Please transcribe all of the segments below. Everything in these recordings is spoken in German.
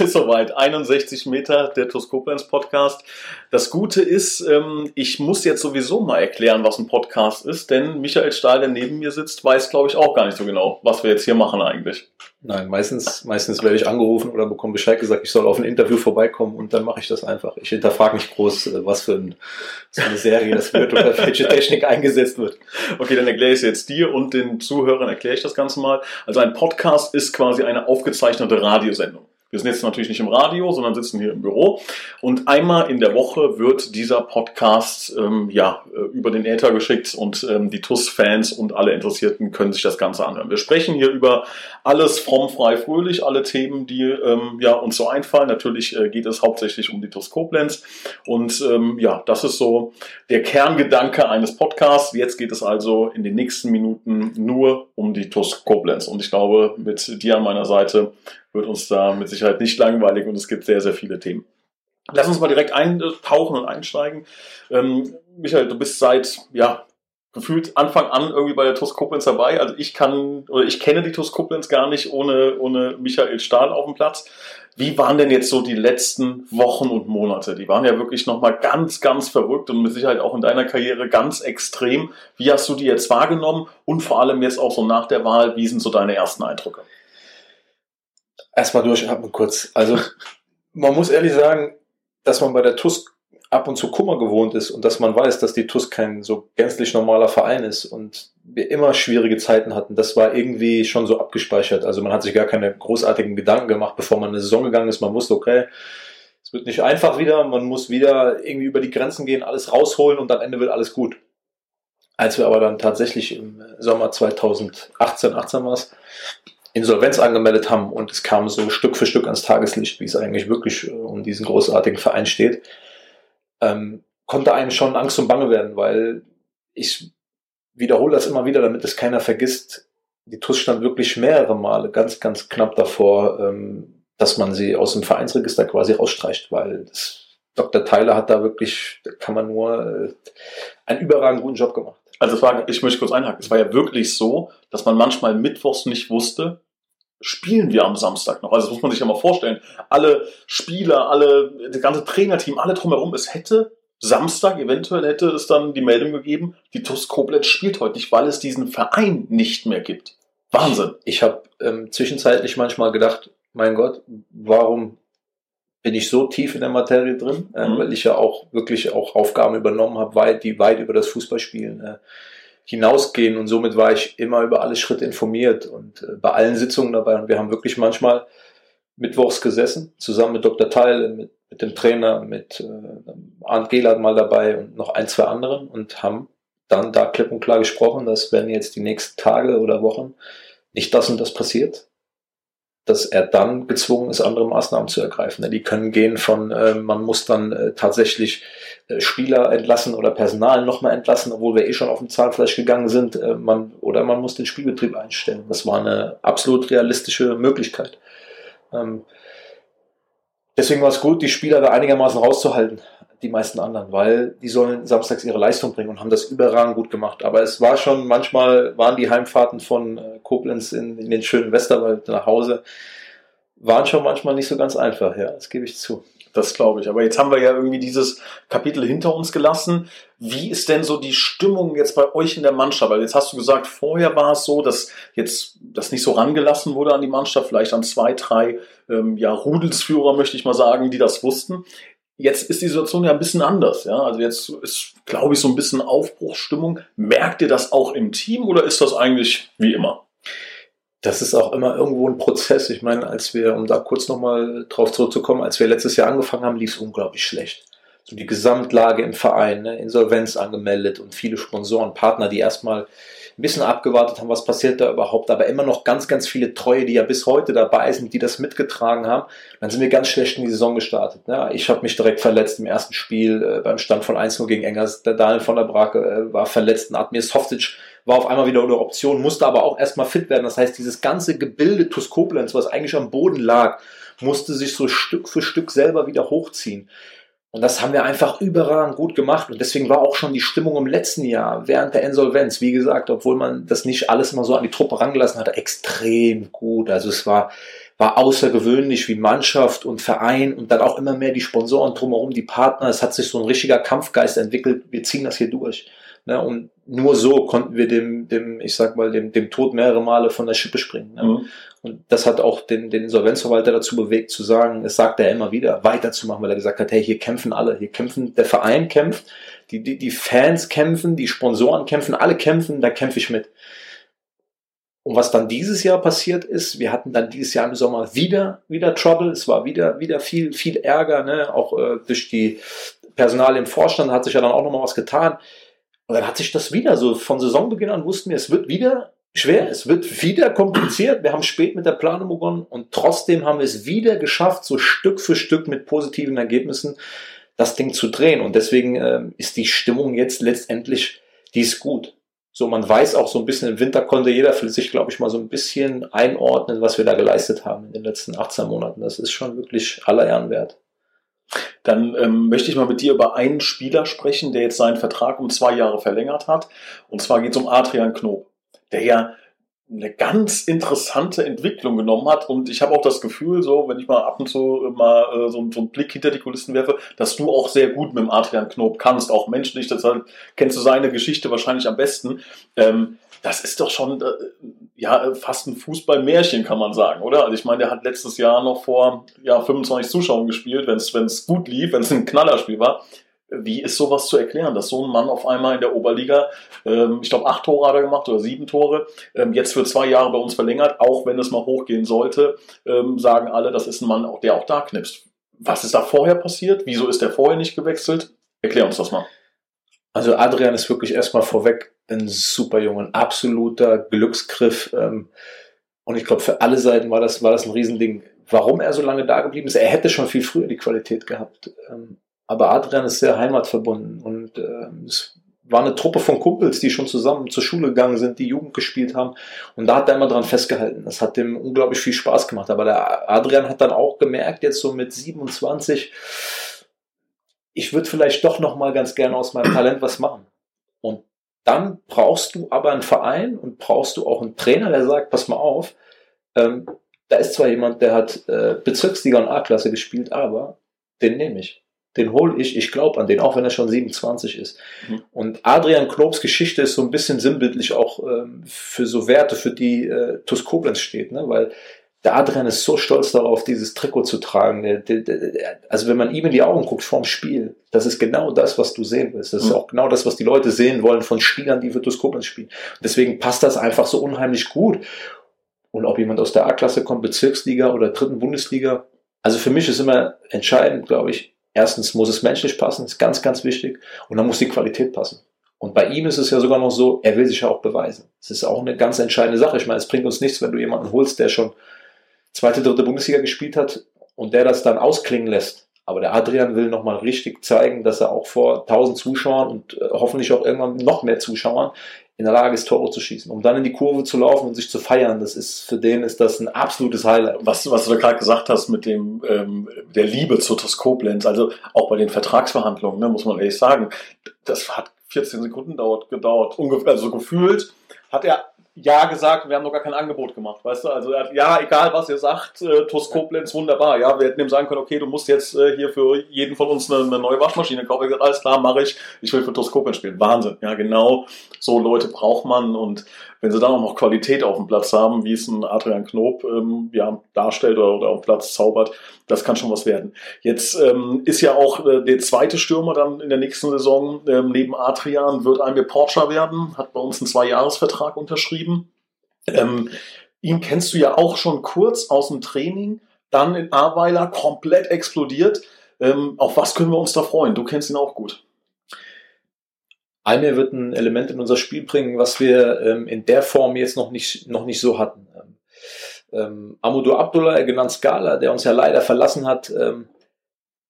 Es ist soweit. 61 Meter, der TUS Koblenz Podcast. Das Gute ist, ähm, ich muss jetzt sowieso mal erklären, was ein Podcast ist, denn Michael Stahl, der neben mir sitzt, weiß, glaube ich, auch gar nicht so genau, was wir jetzt hier machen eigentlich. Nein, meistens, meistens werde ich angerufen oder bekomme Bescheid gesagt, ich soll auf ein Interview vorbeikommen und dann mache ich das einfach. Ich hinterfrage nicht groß, äh, was für, ein, was für eine Serie das wird oder welche Technik eingesetzt wird. Okay, dann erkläre ich es jetzt dir und den Zuhörern erkläre ich das Ganze mal. Also ein Podcast ist quasi eine aufgezeichnete Radiosendung. Wir sind jetzt natürlich nicht im Radio, sondern sitzen hier im Büro. Und einmal in der Woche wird dieser Podcast ähm, ja, äh, über den Äther geschickt und ähm, die TUS-Fans und alle Interessierten können sich das Ganze anhören. Wir sprechen hier über alles fromm, frei, fröhlich, alle Themen, die ähm, ja, uns so einfallen. Natürlich äh, geht es hauptsächlich um die TUS Koblenz. Und ähm, ja, das ist so der Kerngedanke eines Podcasts. Jetzt geht es also in den nächsten Minuten nur um die TUS Koblenz. Und ich glaube, mit dir an meiner Seite wird uns da mit Sicherheit nicht langweilig und es gibt sehr, sehr viele Themen. Lass uns mal direkt eintauchen und einsteigen. Ähm, Michael, du bist seit, ja, gefühlt Anfang an irgendwie bei der TUS Koblenz dabei. Also ich kann, oder ich kenne die TUS Koblenz gar nicht ohne, ohne Michael Stahl auf dem Platz. Wie waren denn jetzt so die letzten Wochen und Monate? Die waren ja wirklich nochmal ganz, ganz verrückt und mit Sicherheit auch in deiner Karriere ganz extrem. Wie hast du die jetzt wahrgenommen? Und vor allem jetzt auch so nach der Wahl, wie sind so deine ersten Eindrücke? Erstmal durchatmen kurz. Also man muss ehrlich sagen, dass man bei der TUS ab und zu Kummer gewohnt ist und dass man weiß, dass die TUS kein so gänzlich normaler Verein ist und wir immer schwierige Zeiten hatten. Das war irgendwie schon so abgespeichert. Also man hat sich gar keine großartigen Gedanken gemacht, bevor man in eine Saison gegangen ist. Man wusste, okay, es wird nicht einfach wieder, man muss wieder irgendwie über die Grenzen gehen, alles rausholen und am Ende wird alles gut. Als wir aber dann tatsächlich im Sommer 2018, 18 war es, Insolvenz angemeldet haben und es kam so Stück für Stück ans Tageslicht, wie es eigentlich wirklich äh, um diesen großartigen Verein steht, ähm, konnte einem schon Angst und Bange werden, weil ich wiederhole das immer wieder, damit es keiner vergisst. Die TUS stand wirklich mehrere Male ganz, ganz knapp davor, ähm, dass man sie aus dem Vereinsregister quasi rausstreicht, weil das, Dr. Tyler hat da wirklich, da kann man nur äh, einen überragend guten Job gemacht. Also es war, ich möchte kurz einhaken, es war ja wirklich so, dass man manchmal mittwochs nicht wusste, spielen wir am Samstag noch. Also das muss man sich ja mal vorstellen. Alle Spieler, alle, das ganze Trainerteam, alle drumherum, es hätte Samstag eventuell hätte es dann die Meldung gegeben, die TuS Koblenz spielt heute nicht, weil es diesen Verein nicht mehr gibt. Wahnsinn. Ich habe ähm, zwischenzeitlich manchmal gedacht, mein Gott, warum bin ich so tief in der Materie drin, äh, mhm. weil ich ja auch wirklich auch Aufgaben übernommen habe, weit, die weit über das Fußballspielen äh, hinausgehen und somit war ich immer über alle Schritte informiert und äh, bei allen Sitzungen dabei und wir haben wirklich manchmal mittwochs gesessen, zusammen mit Dr. Teil, mit, mit dem Trainer, mit äh, Arndt Gehlert mal dabei und noch ein, zwei anderen und haben dann da klipp und klar gesprochen, dass wenn jetzt die nächsten Tage oder Wochen nicht das und das passiert, dass er dann gezwungen ist, andere Maßnahmen zu ergreifen. Die können gehen von, äh, man muss dann äh, tatsächlich äh, Spieler entlassen oder Personal nochmal entlassen, obwohl wir eh schon auf dem Zahnfleisch gegangen sind, man, oder man muss den Spielbetrieb einstellen. Das war eine absolut realistische Möglichkeit. Ähm, deswegen war es gut, die Spieler da einigermaßen rauszuhalten die meisten anderen, weil die sollen samstags ihre Leistung bringen und haben das überragend gut gemacht. Aber es war schon, manchmal waren die Heimfahrten von äh, Koblenz in, in den schönen Westerwald nach Hause, waren schon manchmal nicht so ganz einfach, ja, das gebe ich zu. Das glaube ich. Aber jetzt haben wir ja irgendwie dieses Kapitel hinter uns gelassen. Wie ist denn so die Stimmung jetzt bei euch in der Mannschaft? Weil jetzt hast du gesagt, vorher war es so, dass jetzt das nicht so rangelassen wurde an die Mannschaft, vielleicht an zwei, drei ähm, ja, Rudelsführer, möchte ich mal sagen, die das wussten. Jetzt ist die Situation ja ein bisschen anders. Ja? Also jetzt ist, glaube ich, so ein bisschen Aufbruchsstimmung. Merkt ihr das auch im Team oder ist das eigentlich wie immer? Das ist auch immer irgendwo ein Prozess. Ich meine, als wir, um da kurz nochmal drauf zurückzukommen, als wir letztes Jahr angefangen haben, lief es unglaublich schlecht. so die Gesamtlage im Verein, ne, Insolvenz angemeldet und viele Sponsoren, Partner, die erstmal ein bisschen abgewartet haben, was passiert da überhaupt, aber immer noch ganz, ganz viele Treue, die ja bis heute dabei sind, die das mitgetragen haben. Dann sind wir ganz schlecht in die Saison gestartet. Ne? Ich habe mich direkt verletzt im ersten Spiel äh, beim Stand von 1-0 gegen Engers. Der Daniel von der Brake äh, war verletzt und Admir Softic war auf einmal wieder eine Option, musste aber auch erstmal fit werden. Das heißt, dieses ganze Gebilde TuS Koblenz, was eigentlich am Boden lag, musste sich so Stück für Stück selber wieder hochziehen. Und das haben wir einfach überragend gut gemacht. Und deswegen war auch schon die Stimmung im letzten Jahr während der Insolvenz, wie gesagt, obwohl man das nicht alles mal so an die Truppe rangelassen hatte, extrem gut. Also es war, war außergewöhnlich wie Mannschaft und Verein und dann auch immer mehr die Sponsoren drumherum, die Partner. Es hat sich so ein richtiger Kampfgeist entwickelt. Wir ziehen das hier durch. Ne? Und nur so konnten wir dem, dem, ich sag mal, dem, dem Tod mehrere Male von der Schippe springen. Ne? Mhm. Und das hat auch den, den Insolvenzverwalter dazu bewegt, zu sagen, es sagt er immer wieder, weiterzumachen, weil er gesagt hat, hey, hier kämpfen alle, hier kämpfen, der Verein kämpft, die, die, die Fans kämpfen, die Sponsoren kämpfen, alle kämpfen, da kämpfe ich mit. Und was dann dieses Jahr passiert ist, wir hatten dann dieses Jahr im Sommer wieder, wieder Trouble, es war wieder, wieder viel, viel Ärger, ne? auch äh, durch die Personal im Vorstand hat sich ja dann auch nochmal was getan. Und dann hat sich das wieder so von Saisonbeginn an wussten wir, es wird wieder schwer, es wird wieder kompliziert. Wir haben spät mit der Planung begonnen und trotzdem haben wir es wieder geschafft, so Stück für Stück mit positiven Ergebnissen das Ding zu drehen. Und deswegen äh, ist die Stimmung jetzt letztendlich, die ist gut. So, man weiß auch so ein bisschen, im Winter konnte jeder für sich, glaube ich, mal so ein bisschen einordnen, was wir da geleistet haben in den letzten 18 Monaten. Das ist schon wirklich aller Ehren wert. Dann ähm, möchte ich mal mit dir über einen Spieler sprechen, der jetzt seinen Vertrag um zwei Jahre verlängert hat. Und zwar geht es um Adrian Knob, der ja eine ganz interessante Entwicklung genommen hat. Und ich habe auch das Gefühl, so, wenn ich mal ab und zu mal äh, so, so einen Blick hinter die Kulissen werfe, dass du auch sehr gut mit dem Adrian Knob kannst, auch menschlich. Deshalb kennst du seine Geschichte wahrscheinlich am besten. Ähm, das ist doch schon äh, ja fast ein Fußballmärchen, kann man sagen, oder? Also ich meine, der hat letztes Jahr noch vor ja, 25 Zuschauern gespielt, wenn es gut lief, wenn es ein Knallerspiel war. Wie ist sowas zu erklären, dass so ein Mann auf einmal in der Oberliga, ähm, ich glaube acht Tore hat er gemacht oder sieben Tore, ähm, jetzt für zwei Jahre bei uns verlängert, auch wenn es mal hochgehen sollte, ähm, sagen alle, das ist ein Mann, der auch da knipst. Was ist da vorher passiert? Wieso ist der vorher nicht gewechselt? Erklär uns das mal. Also Adrian ist wirklich erstmal vorweg ein super Junge, ein absoluter Glücksgriff. Ähm, und ich glaube, für alle Seiten war das, war das ein Riesending. Warum er so lange da geblieben ist, er hätte schon viel früher die Qualität gehabt. Aber Adrian ist sehr heimatverbunden und ähm, es war eine Truppe von Kumpels, die schon zusammen zur Schule gegangen sind, die Jugend gespielt haben. Und da hat er immer dran festgehalten. Das hat dem unglaublich viel Spaß gemacht. Aber der Adrian hat dann auch gemerkt, jetzt so mit 27, ich würde vielleicht doch noch mal ganz gerne aus meinem Talent was machen. Und dann brauchst du aber einen Verein und brauchst du auch einen Trainer, der sagt, pass mal auf, ähm, da ist zwar jemand, der hat äh, Bezirksliga und A-Klasse gespielt, aber den nehme ich. Den hole ich, ich glaube an den, auch wenn er schon 27 ist. Mhm. Und Adrian Knobs Geschichte ist so ein bisschen sinnbildlich auch ähm, für so Werte, für die äh, TuS Koblenz steht, ne? weil der Adrian ist so stolz darauf, dieses Trikot zu tragen. Der, der, der, also wenn man ihm in die Augen guckt vorm Spiel, das ist genau das, was du sehen willst. Das ist mhm. auch genau das, was die Leute sehen wollen von Spielern, die für Tuskopens spielen. Deswegen passt das einfach so unheimlich gut. Und ob jemand aus der A-Klasse kommt, Bezirksliga oder dritten Bundesliga. Also für mich ist immer entscheidend, glaube ich, erstens muss es menschlich passen, ist ganz, ganz wichtig. Und dann muss die Qualität passen. Und bei ihm ist es ja sogar noch so, er will sich ja auch beweisen. Das ist auch eine ganz entscheidende Sache. Ich meine, es bringt uns nichts, wenn du jemanden holst, der schon zweite, dritte Bundesliga gespielt hat und der das dann ausklingen lässt. Aber der Adrian will nochmal richtig zeigen, dass er auch vor 1000 Zuschauern und äh, hoffentlich auch irgendwann noch mehr Zuschauern in der Lage ist, Tore zu schießen. Um dann in die Kurve zu laufen und sich zu feiern, das ist für den ist das ein absolutes Highlight. Was, was du gerade gesagt hast mit dem ähm, der Liebe zu Toskoblenz, also auch bei den Vertragsverhandlungen, ne, muss man ehrlich sagen, das hat 14 Sekunden dauert, gedauert, ungefähr, also gefühlt hat er ja gesagt, wir haben noch gar kein Angebot gemacht, weißt du? Also er hat, ja, egal was ihr sagt, äh, TuS Koblenz, wunderbar. Ja, wir hätten ihm sagen können, okay, du musst jetzt äh, hier für jeden von uns eine, eine neue Waschmaschine kaufen. Ich gesagt, alles klar, mache ich. Ich will für TuS Koblenz spielen. Wahnsinn. Ja, genau so Leute braucht man und wenn sie dann auch noch Qualität auf dem Platz haben, wie es ein Adrian Knob ähm, ja, darstellt oder, oder auf dem Platz zaubert, das kann schon was werden. Jetzt ähm, ist ja auch äh, der zweite Stürmer dann in der nächsten Saison ähm, neben Adrian, wird ein Porcher werden, hat bei uns einen Zweijahresvertrag unterschrieben. Ähm, ihn kennst du ja auch schon kurz aus dem Training, dann in Aweiler komplett explodiert. Ähm, auf was können wir uns da freuen? Du kennst ihn auch gut. Almir wird ein Element in unser Spiel bringen, was wir ähm, in der Form jetzt noch nicht, noch nicht so hatten. Ähm, Amadou Abdullah, genannt Scala, der uns ja leider verlassen hat, ähm,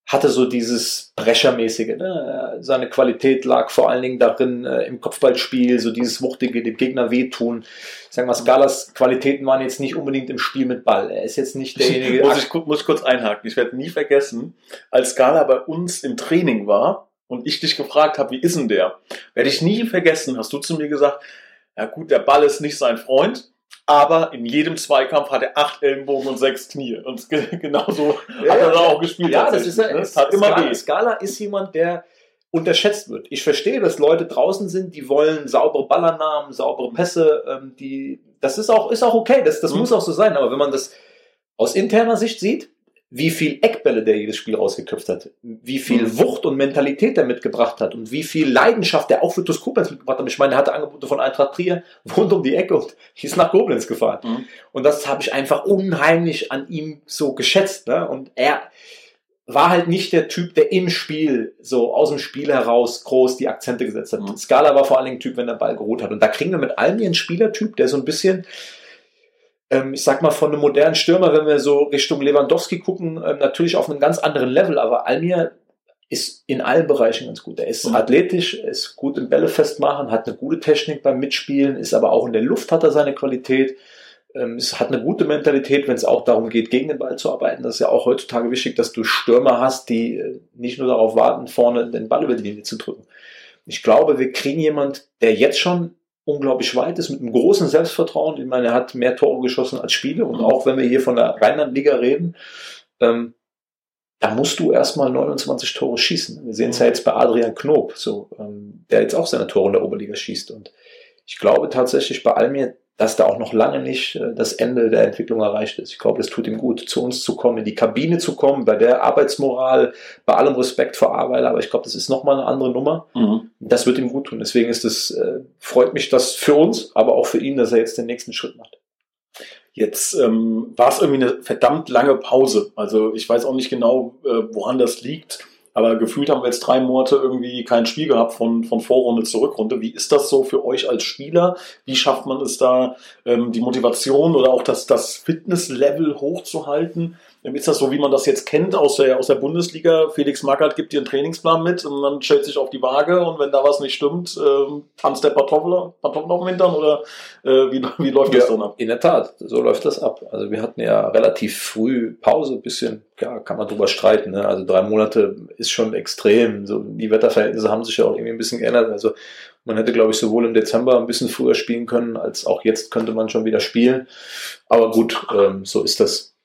hatte so dieses Brechermäßige. Ne? Seine Qualität lag vor allen Dingen darin, äh, im Kopfballspiel, so dieses Wuchtige, dem Gegner wehtun. Sagen wir, Scalas Qualitäten waren jetzt nicht unbedingt im Spiel mit Ball. Er ist jetzt nicht derjenige. muss, ich, muss ich kurz einhaken. Ich werde nie vergessen, als Scala bei uns im Training war und ich dich gefragt habe, wie ist denn der? Werde ich nie vergessen, hast du zu mir gesagt, ja gut, der Ball ist nicht sein Freund, aber in jedem Zweikampf hat er acht Ellenbogen und sechs Knie. Und genauso ja, hat er da auch gespielt. Ja, das ist ja, ne? es hat immer Skala, Skala ist jemand, der unterschätzt wird. Ich verstehe, dass Leute draußen sind, die wollen saubere Ballernamen, saubere Pässe, ähm, die, das ist auch, ist auch okay, das, das mhm. muss auch so sein. Aber wenn man das aus interner Sicht sieht, wie viel Eckbälle der jedes Spiel rausgeköpft hat, wie viel mhm. Wucht und Mentalität er mitgebracht hat und wie viel Leidenschaft er auch für TuS Koblenz mitgebracht hat. Ich meine, er hatte Angebote von Eintracht Trier, wohnt um die Ecke und ist nach Koblenz gefahren. Mhm. Und das habe ich einfach unheimlich an ihm so geschätzt. Ne? Und er war halt nicht der Typ, der im Spiel, so aus dem Spiel heraus groß die Akzente gesetzt hat. Mhm. Scala war vor allen Dingen ein Typ, wenn der Ball geruht hat. Und da kriegen wir mit allem einen Spielertyp, der so ein bisschen ähm, ich sag mal, von einem modernen Stürmer, wenn wir so Richtung Lewandowski gucken, ähm, natürlich auf einem ganz anderen Level. Aber Almir ist in allen Bereichen ganz gut. Er ist mhm. athletisch, ist gut im Bälle festmachen, hat eine gute Technik beim Mitspielen, ist aber auch in der Luft hat er seine Qualität. Ähm, es hat eine gute Mentalität, wenn es auch darum geht, gegen den Ball zu arbeiten. Das ist ja auch heutzutage wichtig, dass du Stürmer hast, die äh, nicht nur darauf warten, vorne den Ball über die Linie zu drücken. Ich glaube, wir kriegen jemand, der jetzt schon unglaublich weit ist, mit einem großen Selbstvertrauen. Ich meine, er hat mehr Tore geschossen als Spiele. Und auch wenn wir hier von der Rheinland-Liga reden, ähm, da musst du erstmal 29 Tore schießen. Wir sehen es ja jetzt bei Adrian Knob, so, ähm, der jetzt auch seine Tore in der Oberliga schießt. Und ich glaube tatsächlich bei Almir, dass da auch noch lange nicht äh, das Ende der Entwicklung erreicht ist. Ich glaube, es tut ihm gut, zu uns zu kommen, in die Kabine zu kommen, bei der Arbeitsmoral, bei allem Respekt vor Arbeit, aber ich glaube, das ist nochmal eine andere Nummer. Mhm. Das wird ihm gut tun. Deswegen ist es, äh, freut mich das für uns, aber auch für ihn, dass er jetzt den nächsten Schritt macht. Jetzt ähm, war es irgendwie eine verdammt lange Pause. Also ich weiß auch nicht genau, äh, woran das liegt. Aber gefühlt haben wir jetzt drei Monate irgendwie kein Spiel gehabt von, von Vorrunde zu Rückrunde. Wie ist das so für euch als Spieler? Wie schafft man es da, ähm, die Motivation oder auch das, das Fitnesslevel hochzuhalten? Ähm, ist das so, wie man das jetzt kennt aus der, aus der Bundesliga? Felix Magath gibt dir einen Trainingsplan mit und dann stellt sich auf die Waage und wenn da was nicht stimmt, ähm, tanzt der Kartoffel auf dem Hintern oder äh, wie, wie läuft ja, das dann ab? In der Tat, so läuft das ab. Also wir hatten ja relativ früh Pause, ein bisschen, ja, kann man drüber streiten. Ne? Also drei Monate ist schon extrem. So, die Wetterverhältnisse haben sich ja auch irgendwie ein bisschen geändert. Also man hätte, glaube ich, sowohl im Dezember ein bisschen früher spielen können, als auch jetzt könnte man schon wieder spielen. Aber gut, ähm, so ist das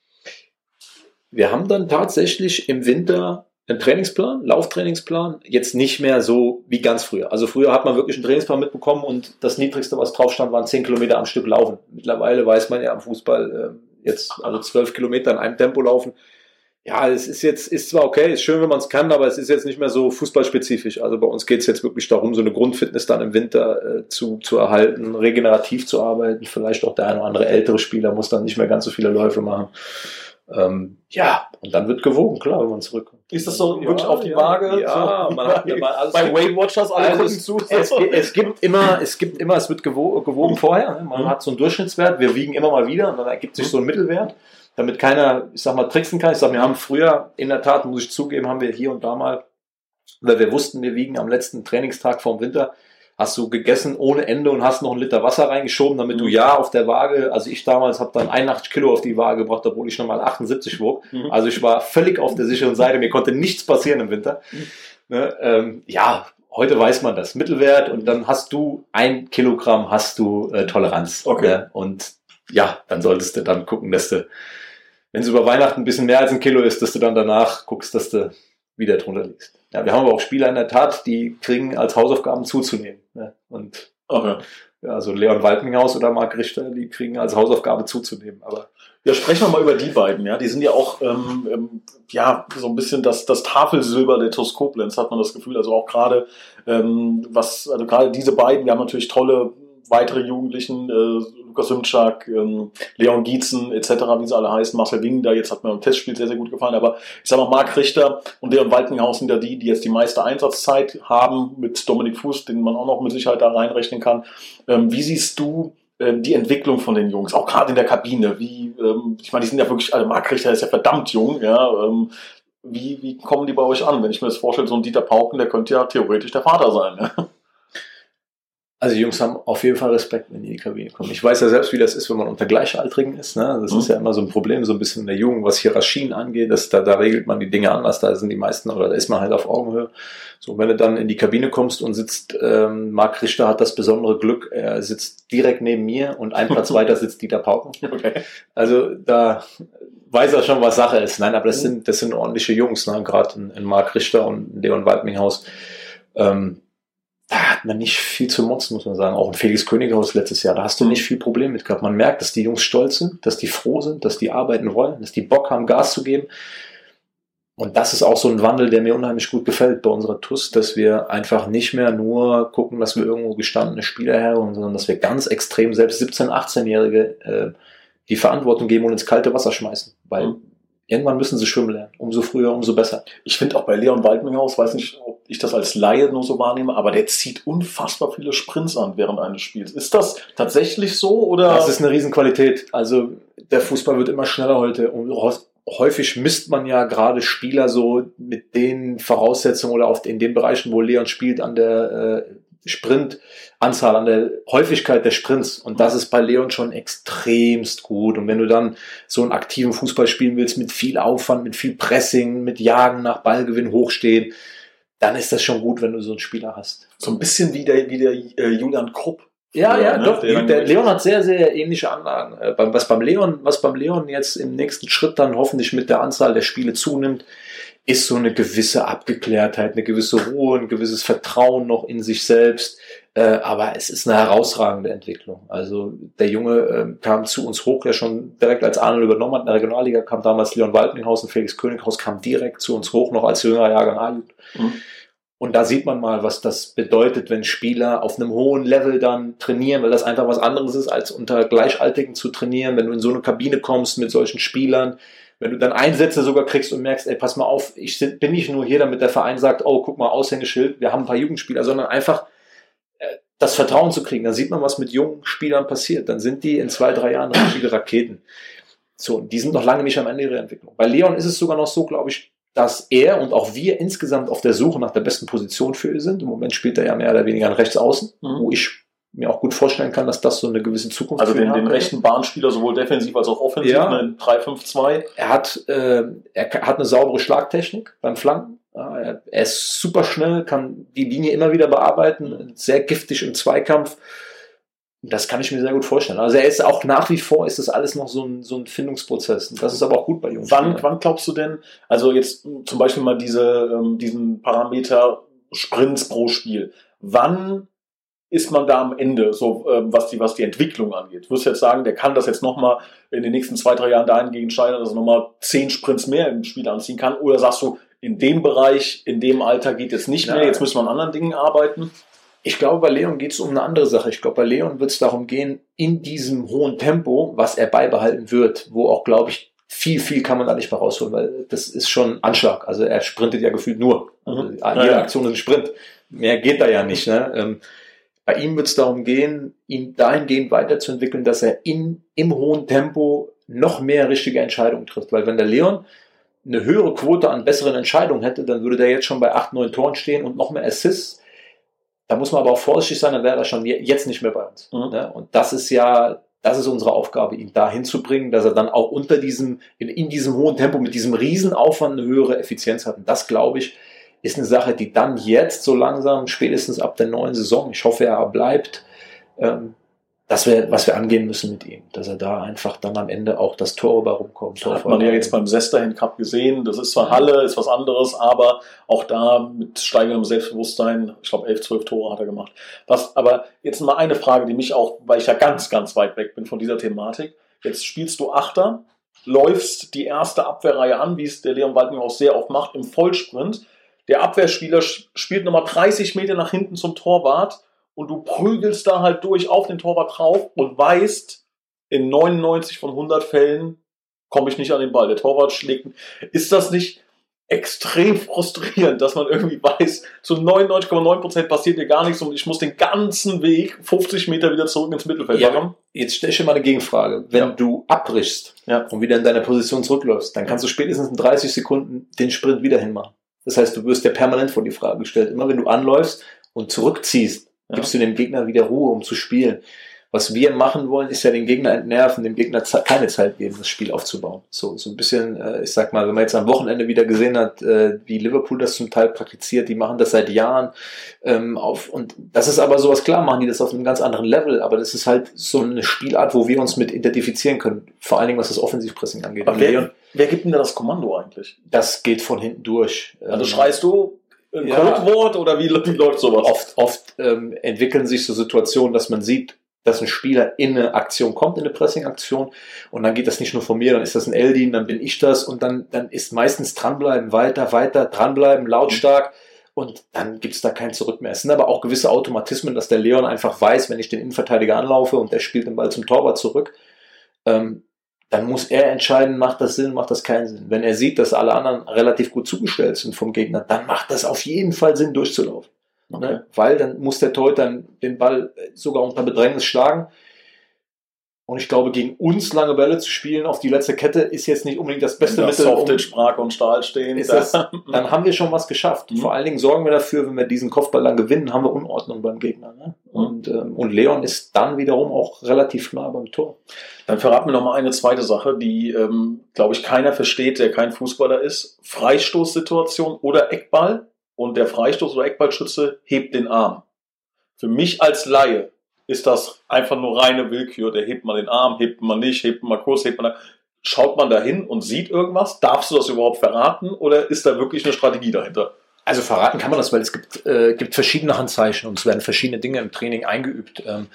wir haben dann tatsächlich im Winter einen Trainingsplan, Lauftrainingsplan, jetzt nicht mehr so wie ganz früher. Also früher hat man wirklich einen Trainingsplan mitbekommen und das Niedrigste, was drauf stand, waren 10 Kilometer am Stück laufen. Mittlerweile weiß man ja am Fußball äh, jetzt also 12 Kilometer in einem Tempo laufen. Ja, es ist jetzt, ist zwar okay, ist schön, wenn man es kann, aber es ist jetzt nicht mehr so fußballspezifisch. Also bei uns geht es jetzt wirklich darum, so eine Grundfitness dann im Winter äh, zu, zu erhalten, regenerativ zu arbeiten. Vielleicht auch der eine oder andere ältere Spieler muss dann nicht mehr ganz so viele Läufe machen. Ähm, ja, und dann wird gewogen, klar, wenn man zurückkommt. Ist das so ja, wirklich auf die ja, Waage? Ja, so, man hat mal alles bei Weight Watchers alle also gucken zu. Es, es, gibt immer, es gibt immer, es wird gewogen, vorher. Man mhm. hat so einen Durchschnittswert, wir wiegen immer mal wieder und dann ergibt sich so ein Mittelwert, damit keiner, ich sag mal, tricksen kann. Ich sag, wir haben früher, in der Tat, muss ich zugeben, haben wir hier und da mal, weil wir wussten, wir wiegen am letzten Trainingstag vorm Winter, hast du gegessen ohne Ende und hast noch einen Liter Wasser reingeschoben, damit du mhm. ja auf der Waage, also ich damals habe dann 81 Kilo auf die Waage gebracht, obwohl ich nochmal 78 wog. Mhm. Also ich war völlig auf der sicheren Seite, mir konnte nichts passieren im Winter. Ne, ähm, ja, heute weiß man das Mittelwert und dann hast du ein Kilogramm hast du äh, Toleranz. Okay. Ne? Und ja, dann solltest du dann gucken, dass du, wenn es über Weihnachten ein bisschen mehr als ein Kilo ist, dass du dann danach guckst, dass du wieder drunter liegst. Ja, wir haben aber auch Spieler in der Tat, die kriegen als Hausaufgaben zuzunehmen. Ne? Und okay. ja, so Leon Waltminghaus oder Marc Richter, die kriegen als Hausaufgabe zuzunehmen. Aber ja, sprechen wir mal über die beiden. Ja, die sind ja auch ähm, ähm, ja so ein bisschen das, das Tafelsilber der TuS Koblenz, hat man das Gefühl. Also auch gerade ähm, was, also gerade diese beiden, wir haben natürlich tolle weitere Jugendlichen, äh, Lukas Simczak, ähm, Leon Gietzen etc., wie sie alle heißen, Marcel Wing, da jetzt hat mir im Testspiel sehr, sehr gut gefallen, aber ich sag mal, Marc Richter und Leon Waltenhaus sind ja die, die jetzt die meiste Einsatzzeit haben, mit Dominik Fuß, den man auch noch mit Sicherheit da reinrechnen kann. Ähm, wie siehst du ähm, die Entwicklung von den Jungs, auch gerade in der Kabine, wie, ähm, ich meine, die sind ja wirklich, also Marc Richter ist ja verdammt jung, ja, ähm, wie, wie kommen die bei euch an? Wenn ich mir das vorstelle, so ein Dieter Pauken, der könnte ja theoretisch der Vater sein. Ja? Also die Jungs haben auf jeden Fall Respekt, wenn die in die Kabine kommen. Ich weiß ja selbst, wie das ist, wenn man unter Gleichaltrigen ist. Ne? Das mhm. ist ja immer so ein Problem, so ein bisschen in der Jugend, was Hierarchien angeht. Das, da, da regelt man die Dinge anders. Da sind die meisten, oder da ist man halt auf Augenhöhe. So, wenn du dann in die Kabine kommst und sitzt, ähm, Marc Richter hat das besondere Glück, er sitzt direkt neben mir und ein Platz weiter sitzt Dieter Pauken. Okay. Also da weiß er schon, was Sache ist. Nein, aber das mhm. sind, das sind ordentliche Jungs, ne? gerade in, in Marc Richter und Leon Waldminghaus. Ähm, da hat man nicht viel zu motzen, muss man sagen. Auch in Felix Könighaus letztes Jahr, da hast du nicht viel Problem mit gehabt. Man merkt, dass die Jungs stolz sind, dass die froh sind, dass die arbeiten wollen, dass die Bock haben, Gas zu geben. Und das ist auch so ein Wandel, der mir unheimlich gut gefällt bei unserer TUS, dass wir einfach nicht mehr nur gucken, dass wir irgendwo gestandene Spieler herholen, sondern dass wir ganz extrem selbst 17-, 18-Jährige äh, die Verantwortung geben und ins kalte Wasser schmeißen. Weil mhm. Irgendwann müssen sie schwimmen lernen. Umso früher, umso besser. Ich finde auch bei Leon Waldminghaus, weiß nicht, ob ich das als Laie nur so wahrnehme, aber der zieht unfassbar viele Sprints an während eines Spiels. Ist das tatsächlich so oder? Das ist eine Riesenqualität. Also der Fußball wird immer schneller heute und häufig misst man ja gerade Spieler so mit den Voraussetzungen oder auf in den Bereichen, wo Leon spielt, an der äh, Sprintanzahl, an der Häufigkeit der Sprints. Und das ist bei Leon schon extremst gut. Und wenn du dann so einen aktiven Fußball spielen willst, mit viel Aufwand, mit viel Pressing, mit Jagen nach Ballgewinn hochstehen, dann ist das schon gut, wenn du so einen Spieler hast. So ein bisschen wie der, wie der äh, Julian Krupp. Ja, ja, ne? doch. Der, der Leon hat sehr, sehr ähnliche Anlagen. Äh, was beim Leon, was beim Leon jetzt im nächsten Schritt dann hoffentlich mit der Anzahl der Spiele zunimmt, ist so eine gewisse Abgeklärtheit, eine gewisse Ruhe, ein gewisses Vertrauen noch in sich selbst. Äh, aber es ist eine herausragende Entwicklung. Also der Junge äh, kam zu uns hoch, ja schon direkt als Arnold übernommen hat. In der Regionalliga kam damals Leon Waldminghaus und Felix Könighaus kam direkt zu uns hoch, noch als jüngerer Jahrgang A-Jugend. Mhm. Und da sieht man mal, was das bedeutet, wenn Spieler auf einem hohen Level dann trainieren, weil das einfach was anderes ist, als unter Gleichaltrigen zu trainieren. Wenn du in so eine Kabine kommst mit solchen Spielern, wenn du dann Einsätze sogar kriegst und merkst, ey, pass mal auf, ich bin nicht nur hier, damit der Verein sagt, oh, guck mal, Aushängeschild, wir haben ein paar Jugendspieler, sondern einfach äh, das Vertrauen zu kriegen. Dann sieht man, was mit jungen Spielern passiert. Dann sind die in zwei, drei Jahren richtige Raketen. So, die sind noch lange nicht am Ende ihrer Entwicklung. Bei Leon ist es sogar noch so, glaube ich, dass er und auch wir insgesamt auf der Suche nach der besten Position für ihn sind. Im Moment spielt er ja mehr oder weniger an rechts außen, mhm. wo ich mir auch gut vorstellen kann, dass das so eine gewisse Zukunft Also den, den rechten Bahnspieler sowohl defensiv als auch offensiv, ja. eine 3-5-2. Er hat, äh, er hat eine saubere Schlagtechnik beim Flanken. Er, ist super schnell, kann die Linie immer wieder bearbeiten, sehr giftig im Zweikampf. Das kann ich mir sehr gut vorstellen. Also er ist auch nach wie vor, ist das alles noch so ein, so ein Findungsprozess. Und das ist aber auch gut bei Jungs. Wann, wann glaubst du denn, also jetzt zum Beispiel mal diese, ähm, diesen Parameter Sprints pro Spiel. Wann ist man da am Ende, so ähm, was, die, was die Entwicklung angeht. Du wirst jetzt sagen, der kann das jetzt nochmal in den nächsten zwei, drei Jahren dahingehend steigern, dass er nochmal zehn Sprints mehr im Spiel anziehen kann. Oder sagst du, in dem Bereich, in dem Alter geht es nicht mehr, jetzt müssen wir an anderen Dingen arbeiten? Ich glaube, bei Leon geht es um eine andere Sache. Ich glaube, bei Leon wird es darum gehen, in diesem hohen Tempo, was er beibehalten wird, wo auch, glaube ich, viel, viel kann man da nicht mehr rausholen, weil das ist schon Anschlag. Also er sprintet ja gefühlt nur. Also jede. Aktion ist ein Sprint. Mehr geht da ja nicht. Ne? Bei ihm wird es darum gehen, ihn dahingehend weiterzuentwickeln, dass er in, im hohen Tempo noch mehr richtige Entscheidungen trifft. Weil wenn der Leon eine höhere Quote an besseren Entscheidungen hätte, dann würde der jetzt schon bei 8, 9 Toren stehen und noch mehr Assists. Da muss man aber auch vorsichtig sein, dann wäre er schon jetzt nicht mehr bei uns. Mhm. Ne? Und das ist ja, das ist unsere Aufgabe, ihn dahin zu bringen, dass er dann auch unter diesem, in, in diesem hohen Tempo mit diesem Riesenaufwand eine höhere Effizienz hat. Und das, glaube ich, ist eine Sache, die dann jetzt so langsam, spätestens ab der neuen Saison, ich hoffe, er bleibt, ähm, das wäre, was wir angehen müssen mit ihm, dass er da einfach dann am Ende auch das Tor rumkommt. Tor hat man ja jetzt beim Sesterhin Cup gesehen. Das ist zwar Halle, ist was anderes, aber auch da mit steigendem Selbstbewusstsein, ich glaube, elf, zwölf Tore hat er gemacht. Was, aber jetzt mal eine Frage, die mich auch, weil ich ja ganz, ganz weit weg bin von dieser Thematik. Jetzt spielst du Achter, läufst die erste Abwehrreihe an, wie es der Leon Walding auch sehr oft macht, im Vollsprint der Abwehrspieler spielt nochmal 30 Meter nach hinten zum Torwart und du prügelst da halt durch auf den Torwart drauf und weißt, in 99 von 100 Fällen komme ich nicht an den Ball. Der Torwart schlägt. Ist das nicht extrem frustrierend, dass man irgendwie weiß, zu 99,9% passiert hier gar nichts und ich muss den ganzen Weg 50 Meter wieder zurück ins Mittelfeld Ja, machen? Jetzt stell ich dir mal eine Gegenfrage. Wenn Ja. du abbrichst Ja. und wieder in deine Position zurückläufst, dann kannst du spätestens in 30 Sekunden den Sprint wieder hinmachen. Das heißt, du wirst ja permanent vor die Frage gestellt. Immer wenn du anläufst und zurückziehst, gibst du dem Gegner wieder Ruhe, um zu spielen. Was wir machen wollen, ist ja den Gegner entnerven, dem Gegner keine Zeit geben, das Spiel aufzubauen. So, so ein bisschen, äh, ich sag mal, wenn man jetzt am Wochenende wieder gesehen hat, äh, wie Liverpool das zum Teil praktiziert, die machen das seit Jahren ähm, auf und das ist aber sowas, klar machen die das auf einem ganz anderen Level, aber das ist halt so eine Spielart, wo wir uns mit identifizieren können, vor allen Dingen was das Offensivpressing angeht. Aber wer, wer gibt denn da das Kommando eigentlich? das geht von hinten durch. Also Ähm, schreist du ein Ja. Codewort oder wie, wie läuft sowas? oft, oft ähm, entwickeln sich so Situationen, dass man sieht, dass ein Spieler in eine Aktion kommt, in eine Pressing-Aktion und dann geht das nicht nur von mir, dann ist das ein Eldin, dann bin ich das und dann, dann ist meistens dranbleiben, weiter, weiter, dranbleiben, lautstark und dann gibt's da kein Zurück mehr. Es sind aber auch gewisse Automatismen, dass der Leon einfach weiß, wenn ich den Innenverteidiger anlaufe und der spielt den Ball zum Torwart zurück, ähm, dann muss er entscheiden, macht das Sinn, macht das keinen Sinn. Wenn er sieht, dass alle anderen relativ gut zugestellt sind vom Gegner, dann macht das auf jeden Fall Sinn, durchzulaufen. Okay. Ne? Weil dann muss der Torhüter dann den Ball sogar unter Bedrängnis schlagen. Und ich glaube, gegen uns lange Bälle zu spielen auf die letzte Kette ist jetzt nicht unbedingt das beste Wenn da Mittel. um- Softage, Sprach und Stahl stehen. ist das, dann haben wir schon was geschafft. Mhm. Vor allen Dingen sorgen wir dafür, wenn wir diesen Kopfball dann gewinnen, haben wir Unordnung beim Gegner. Ne? Mhm. Und, ähm, und Leon ist dann wiederum auch relativ nah beim Tor. Dann verrat mir noch mal eine zweite Sache, die, ähm, glaube ich, keiner versteht, der kein Fußballer ist. Freistoßsituation oder Eckball und der Freistoß- oder Eckballschütze hebt den Arm. Für mich als Laie ist das einfach nur reine Willkür. Der hebt mal den Arm, hebt man nicht, hebt man kurz, hebt man da. Schaut man da hin und sieht irgendwas? Darfst du das überhaupt verraten oder ist da wirklich eine Strategie dahinter? Also verraten kann man das, weil es gibt, äh, gibt verschiedene Handzeichen und es werden verschiedene Dinge im Training eingeübt. Ähm,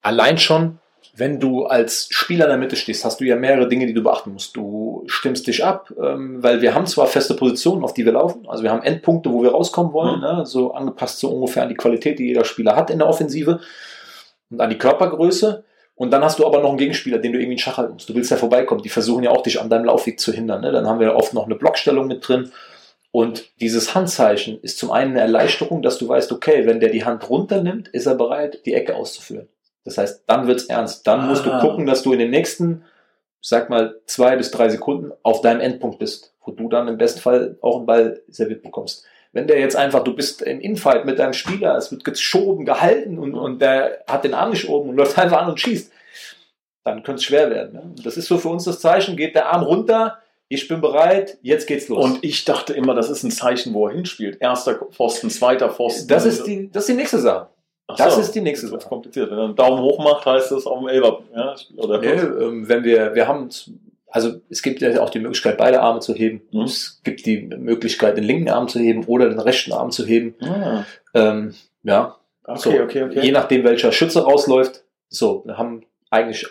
allein schon, wenn du als Spieler in der Mitte stehst, hast du ja mehrere Dinge, die du beachten musst. Du stimmst dich ab, ähm, weil wir haben zwar feste Positionen, auf die wir laufen, also wir haben Endpunkte, wo wir rauskommen wollen, Mhm. ne, so angepasst so ungefähr an die Qualität, die jeder Spieler hat in der Offensive und an die Körpergröße. Und dann hast du aber noch einen Gegenspieler, den du irgendwie in Schach halten musst. Du willst ja vorbeikommen. Die versuchen ja auch, dich an deinem Laufweg zu hindern. Ne? Dann haben wir oft noch eine Blockstellung mit drin. Und dieses Handzeichen ist zum einen eine Erleichterung, dass du weißt, okay, wenn der die Hand runternimmt, ist er bereit, die Ecke auszuführen. Das heißt, dann wird's ernst. Dann musst du Ah. gucken, dass du in den nächsten, sag mal, zwei bis drei Sekunden auf deinem Endpunkt bist, wo du dann im besten Fall auch einen Ball serviert bekommst. Wenn der jetzt einfach, du bist im Infight mit deinem Spieler, es wird geschoben, gehalten und, und der hat den Arm nicht oben und läuft einfach an und schießt, dann könnte es schwer werden. Ne? Das ist so für uns das Zeichen, geht der Arm runter, ich bin bereit, jetzt geht's los. Und ich dachte immer, das ist ein Zeichen, wo er hinspielt. Erster Pfosten, zweiter Pfosten. das ist die, das ist die nächste Sache. Ach das so. ist die nächste Das wird Sache. kompliziert. Wenn er einen Daumen hoch macht, heißt es auf dem Elber. Ja, oder Nee, ähm, wenn wir, wir haben, also es gibt ja auch die Möglichkeit, beide Arme zu heben. Mhm. Es gibt die Möglichkeit, den linken Arm zu heben oder den rechten Arm zu heben. Ah, Ähm, ja, okay, So, okay, okay. je nachdem, welcher Schütze rausläuft. So, wir haben eigentlich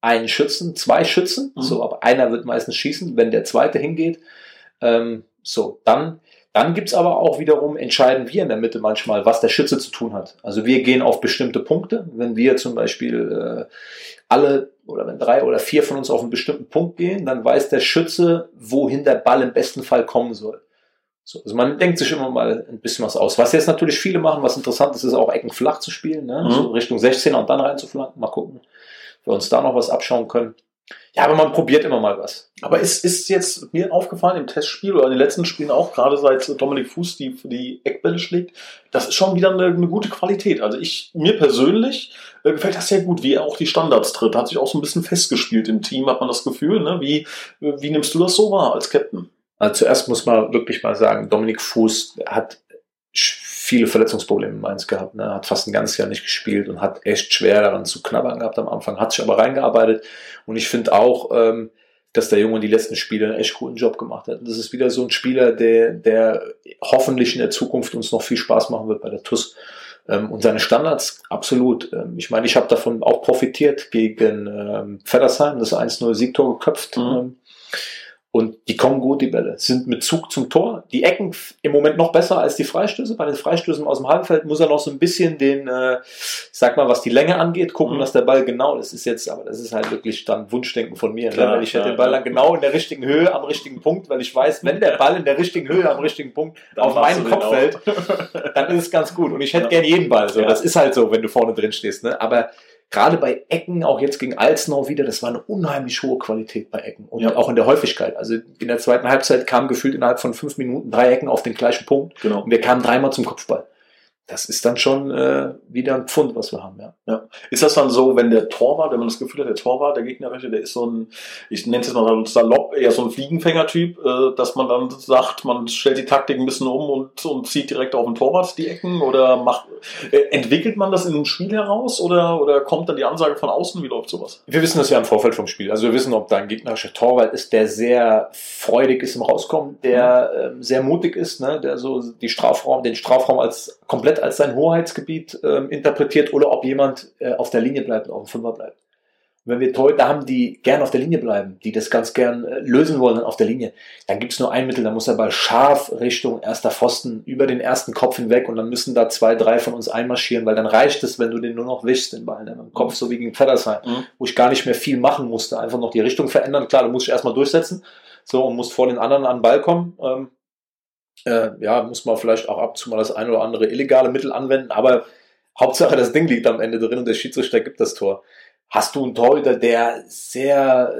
einen Schützen, zwei Schützen, Mhm. so, aber einer wird meistens schießen, wenn der zweite hingeht. Ähm, so, dann, dann gibt's aber auch wiederum, entscheiden wir in der Mitte manchmal, was der Schütze zu tun hat. Also wir gehen auf bestimmte Punkte. Wenn wir zum Beispiel äh, alle oder wenn drei oder vier von uns auf einen bestimmten Punkt gehen, dann weiß der Schütze, wohin der Ball im besten Fall kommen soll. So, also man denkt sich immer mal ein bisschen was aus. Was jetzt natürlich viele machen, was interessant ist, ist auch Ecken flach zu spielen, ne? Mhm. so Richtung 16er und dann reinzuflanken. Mal gucken, ob wir uns da noch was abschauen können. Ja, aber man probiert immer mal was. Aber ist, ist jetzt mir aufgefallen im Testspiel oder in den letzten Spielen auch, gerade seit Dominik Fuß die, die Eckbälle schlägt, das ist schon wieder eine, eine gute Qualität. Also ich, mir persönlich äh, gefällt das sehr gut, wie er auch die Standards tritt. Hat sich auch so ein bisschen festgespielt im Team, hat man das Gefühl. Ne? Wie, wie nimmst du das so wahr als Captain? Also zuerst muss man wirklich mal sagen, Dominik Fuß hat viele Verletzungsprobleme in Mainz gehabt, ne? hat fast ein ganzes Jahr nicht gespielt und hat echt schwer daran zu knabbern gehabt am Anfang, hat sich aber reingearbeitet und ich finde auch, ähm, dass der Junge die letzten Spiele einen echt guten Job gemacht hat. Und das ist wieder so ein Spieler, der, der hoffentlich in der Zukunft uns noch viel Spaß machen wird bei der TUS. Ähm, und seine Standards, absolut. Ähm, ich meine, ich habe davon auch profitiert gegen ähm, Feddersheim, das 1-0 Siegtor geköpft. Mhm. Und die kommen gut, die Bälle. Sind mit Zug zum Tor. Die Ecken im Moment noch besser als die Freistöße. Bei den Freistößen aus dem Halbfeld muss er noch so ein bisschen den, äh, sag mal, was die Länge angeht, gucken, mhm. dass der Ball genau, das ist jetzt, aber das ist halt wirklich dann Wunschdenken von mir. Ne? Klar, ne? Weil ich hätte den Ball dann genau in der richtigen Höhe, am richtigen Punkt, weil ich weiß, wenn der Ball in der richtigen Höhe, am richtigen Punkt dann auf meinen Kopf fällt, dann ist es ganz gut. Und ich hätte ja. gern jeden Ball. So. Ja. Das ist halt so, wenn du vorne drin stehst. Ne? Aber gerade bei Ecken, auch jetzt gegen Alzenau wieder, das war eine unheimlich hohe Qualität bei Ecken und ja. auch in der Häufigkeit. Also in der zweiten Halbzeit kamen gefühlt innerhalb von fünf Minuten drei Ecken auf den gleichen Punkt genau. und wir kamen dreimal zum Kopfball das ist dann schon äh, wieder ein Pfund, was wir haben, ja. ja. Ist das dann so, wenn der Torwart, wenn man das Gefühl hat, der Torwart, der Gegnerische, der ist so ein, ich nenne es jetzt mal salopp, eher so ein Fliegenfänger-Typ, äh, dass man dann sagt, man stellt die Taktik ein bisschen um und, und zieht direkt auf den Torwart die Ecken oder macht, äh, entwickelt man das in einem Spiel heraus oder, oder kommt dann die Ansage von außen? Wie läuft sowas? Wir wissen das ja im Vorfeld vom Spiel. Also wir wissen, ob da ein gegnerischer Torwart ist, der sehr freudig ist im Rauskommen, der mhm. äh, sehr mutig ist, ne, der so die Strafraum, den Strafraum als komplett als sein Hoheitsgebiet äh, interpretiert oder ob jemand äh, auf der Linie bleibt und auf dem Fünfer bleibt. Und wenn wir Torhüter haben, die gern auf der Linie bleiben, die das ganz gern äh, lösen wollen auf der Linie, dann gibt es nur ein Mittel, da muss der Ball scharf Richtung erster Pfosten über den ersten Kopf hinweg und dann müssen da zwei, drei von uns einmarschieren, weil dann reicht es, wenn du den nur noch wischst, den Ball, im Kopf, so wie gegen Feddersheim, mhm. wo ich gar nicht mehr viel machen musste, einfach noch die Richtung verändern. Klar, du musst dich erstmal durchsetzen, so und musst vor den anderen an den Ball kommen. Ähm, äh, ja, muss man vielleicht auch ab und zu mal das ein oder andere illegale Mittel anwenden, aber Hauptsache das Ding liegt am Ende drin und der Schiedsrichter gibt das Tor. Hast du einen Torhüter, der sehr,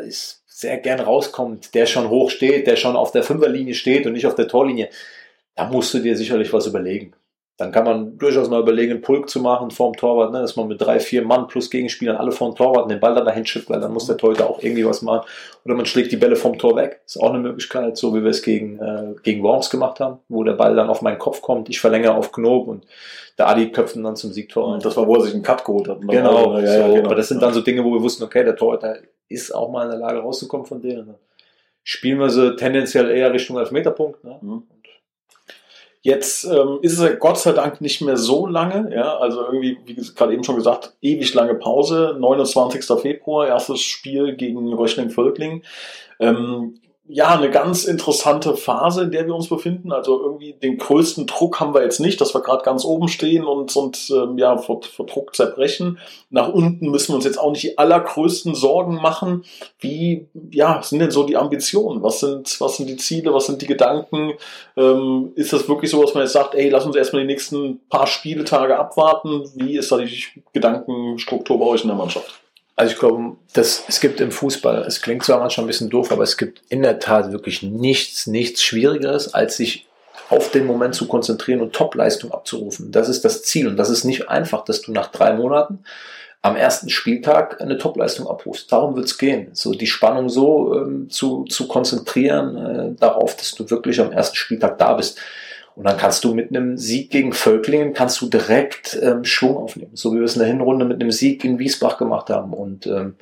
sehr gern rauskommt, der schon hoch steht, der schon auf der Fünferlinie steht und nicht auf der Torlinie, da musst du dir sicherlich was überlegen. Dann kann man durchaus mal überlegen, einen Pulk zu machen vorm Torwart, ne, dass man mit drei, vier Mann plus Gegenspielern alle vorm Torwart den Ball dann dahin schippt, weil dann muss der Torhüter auch irgendwie was machen. Oder man schlägt die Bälle vom Tor weg. Ist auch eine Möglichkeit, so wie wir es gegen, äh, gegen Worms gemacht haben, wo der Ball dann auf meinen Kopf kommt, ich verlängere auf Knob und der Adi köpft ihn dann zum Siegtor. Das war, wo er sich einen Cut geholt hat. Genau, ja, ja, genau. aber das sind dann so Dinge, wo wir wussten, okay, der Torhüter ist auch mal in der Lage rauszukommen von denen. Spielen wir sie tendenziell eher Richtung Elfmeterpunkt. Ne? Mhm. Jetzt ähm, ist es Gott sei Dank nicht mehr so lange, ja, also irgendwie, wie gerade eben schon gesagt, ewig lange Pause, 29. Februar, erstes Spiel gegen Röchling-Völkling. Ähm, ja, eine ganz interessante Phase, in der wir uns befinden. Also irgendwie den größten Druck haben wir jetzt nicht, dass wir gerade ganz oben stehen und, und ähm, ja, vor, vor Druck zerbrechen. Nach unten müssen wir uns jetzt auch nicht die allergrößten Sorgen machen. Wie ja, sind denn so die Ambitionen? Was sind, was sind die Ziele? Was sind die Gedanken? Ähm, ist das wirklich so, dass man jetzt sagt, ey, lass uns erstmal die nächsten paar Spieltage abwarten? Wie ist da die Gedankenstruktur bei euch in der Mannschaft? Also ich glaube, dass es gibt im Fußball, es klingt zwar manchmal ein bisschen doof, aber es gibt in der Tat wirklich nichts, nichts Schwierigeres, als sich auf den Moment zu konzentrieren und Topleistung abzurufen. Das ist das Ziel und das ist nicht einfach, dass du nach drei Monaten am ersten Spieltag eine Topleistung abrufst. Darum wird es gehen. So die Spannung so ähm, zu, zu konzentrieren äh, darauf, dass du wirklich am ersten Spieltag da bist. Und dann kannst du mit einem Sieg gegen Völklingen kannst du direkt ähm, Schwung aufnehmen, so wie wir es in der Hinrunde mit einem Sieg in Wiesbach gemacht haben. Und ähm,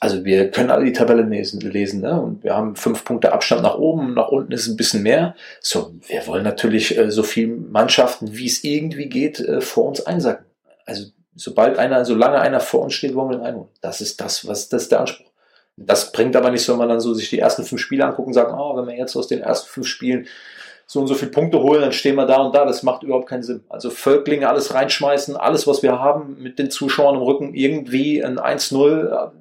also wir können alle die Tabelle lesen, lesen ne? und wir haben fünf Punkte Abstand nach oben, nach unten ist ein bisschen mehr. So, wir wollen natürlich äh, so viele Mannschaften, wie es irgendwie geht, äh, vor uns einsacken. Also sobald einer, solange einer vor uns steht, wollen wir ihn einholen. Das ist das, was das ist der Anspruch. Das bringt aber nicht, wenn man dann so sich die ersten fünf Spiele angucken und sagt, oh, wenn wir jetzt aus den ersten fünf Spielen so und so viele Punkte holen, dann stehen wir da und da. Das macht überhaupt keinen Sinn. Also Völklinge alles reinschmeißen, alles, was wir haben, mit den Zuschauern im Rücken, irgendwie ein 1-0.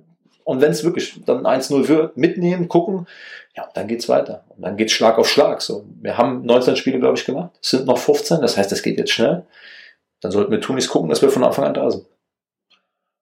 Und wenn es wirklich dann 1-0 wird, mitnehmen, gucken, ja, dann geht's weiter. Und dann geht's Schlag auf Schlag. So, wir haben 19 Spiele, glaube ich, gemacht. Es sind noch 15, das heißt, es geht jetzt schnell. Dann sollten wir tun nichts gucken, dass wir von Anfang an da sind.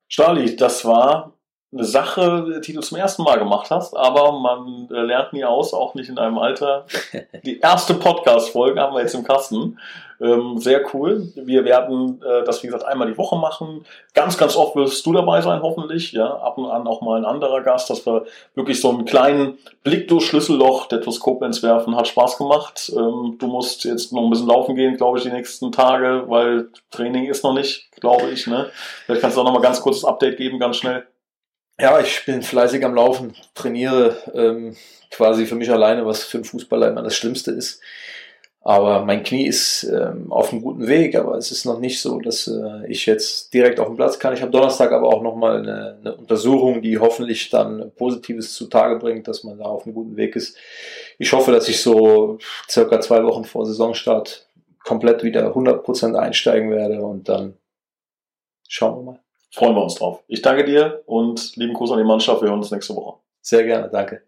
Stali, das war eine Sache, die du zum ersten Mal gemacht hast, aber man äh, lernt nie aus, auch nicht in einem Alter. Die erste Podcast-Folge haben wir jetzt im Kasten. Ähm, sehr cool. Wir werden äh, das, wie gesagt, einmal die Woche machen. Ganz, ganz oft wirst du dabei sein, hoffentlich. Ja, ab und an auch mal ein anderer Gast, dass wir wirklich so einen kleinen Blick durch Schlüsselloch der Koblenz werfen. Hat Spaß gemacht. Ähm, du musst jetzt noch ein bisschen laufen gehen, glaube ich, die nächsten Tage, weil Training ist noch nicht, glaube ich. Ne? Vielleicht kannst du auch noch mal ganz kurzes Update geben, ganz schnell. Ja, ich bin fleißig am Laufen, trainiere ähm, quasi für mich alleine, was für einen Fußballer immer das Schlimmste ist. Aber mein Knie ist ähm, auf einem guten Weg, aber es ist noch nicht so, dass äh, ich jetzt direkt auf den Platz kann. Ich habe Donnerstag aber auch nochmal eine, eine Untersuchung, die hoffentlich dann Positives zutage bringt, dass man da auf einem guten Weg ist. Ich hoffe, dass ich so circa zwei Wochen vor Saisonstart komplett wieder 100% einsteigen werde und dann schauen wir mal. Freuen wir uns drauf. Ich danke dir und lieben Gruß an die Mannschaft. Wir hören uns nächste Woche. Sehr gerne, danke.